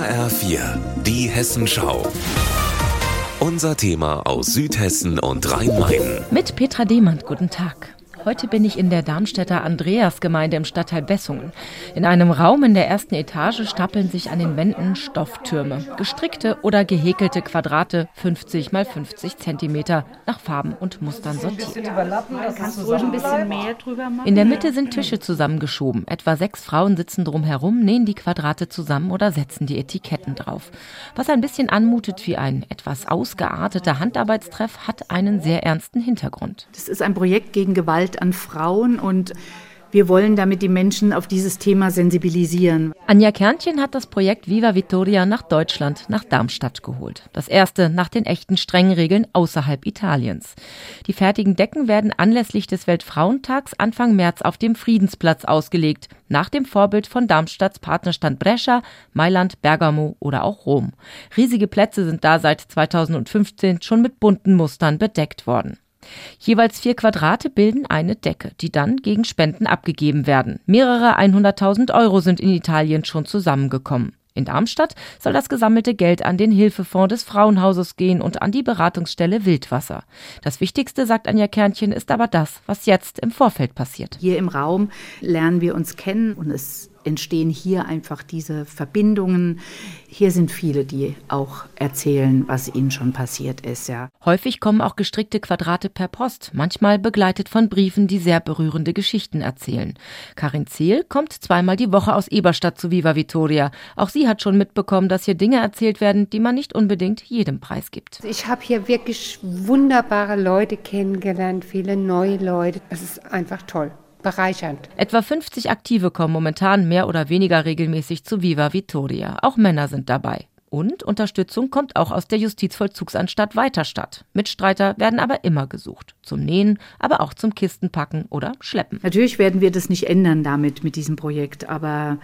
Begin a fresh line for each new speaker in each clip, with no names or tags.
HR4, die Hessenschau. Unser Thema aus Südhessen und Rhein-Main.
Mit Petra Demand, guten Tag. Heute bin ich in der Darmstädter Andreasgemeinde im Stadtteil Bessungen. In einem Raum in der ersten Etage stapeln sich an den Wänden Stofftürme. Gestrickte oder gehäkelte Quadrate, 50 mal 50 Zentimeter, nach Farben und Mustern sortiert. In der Mitte sind Tische zusammengeschoben. Etwa sechs Frauen sitzen drumherum, nähen die Quadrate zusammen oder setzen die Etiketten drauf. Was ein bisschen anmutet wie ein etwas ausgearteter Handarbeitstreff, hat einen sehr ernsten Hintergrund.
Das ist ein Projekt gegen Gewalt Gewalt an Frauen und wir wollen damit die Menschen auf dieses Thema sensibilisieren.
Anja Kernchen hat das Projekt Viva Vittoria nach Deutschland, nach Darmstadt geholt. Das erste nach den echten strengen Regeln außerhalb Italiens. Die fertigen Decken werden anlässlich des Weltfrauentags Anfang März auf dem Friedensplatz ausgelegt, nach dem Vorbild von Darmstadts Partnerstand Brescia, Mailand, Bergamo oder auch Rom. Riesige Plätze sind da seit 2015 schon mit bunten Mustern bedeckt worden. Jeweils vier Quadrate bilden eine Decke, die dann gegen Spenden abgegeben werden. Mehrere 100.000 Euro sind in Italien schon zusammengekommen. In Darmstadt soll das gesammelte Geld an den Hilfefonds des Frauenhauses gehen und an die Beratungsstelle Wildwasser. Das Wichtigste, sagt Anja Kernchen, ist aber das, was jetzt im Vorfeld passiert.
Hier im Raum lernen wir uns kennen und es entstehen hier einfach diese Verbindungen. Hier sind viele, die auch erzählen, was ihnen schon passiert ist, ja.
Häufig kommen auch gestrickte Quadrate per Post, manchmal begleitet von Briefen, die sehr berührende Geschichten erzählen. Karin Zehl kommt zweimal die Woche aus Eberstadt zu Viva Vittoria. Auch sie hat schon mitbekommen, dass hier Dinge erzählt werden, die man nicht unbedingt jedem Preis gibt.
Ich habe hier wirklich wunderbare Leute kennengelernt, viele neue Leute. Es ist einfach toll bereichernd.
Etwa 50 Aktive kommen momentan mehr oder weniger regelmäßig zu Viva Vittoria. Auch Männer sind dabei. Und Unterstützung kommt auch aus der Justizvollzugsanstalt Weiterstadt. Mitstreiter werden aber immer gesucht. Zum Nähen, aber auch zum Kistenpacken oder Schleppen.
Natürlich werden wir das nicht ändern damit, mit diesem Projekt. Aber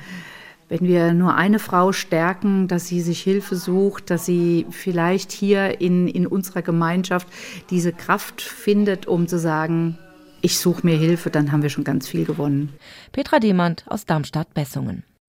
wenn wir nur eine Frau stärken, dass sie sich Hilfe sucht, dass sie vielleicht hier in, in unserer Gemeinschaft diese Kraft findet, um zu sagen, ich suche mir Hilfe, dann haben wir schon ganz viel gewonnen.
Petra Demand aus Darmstadt-Bessungen.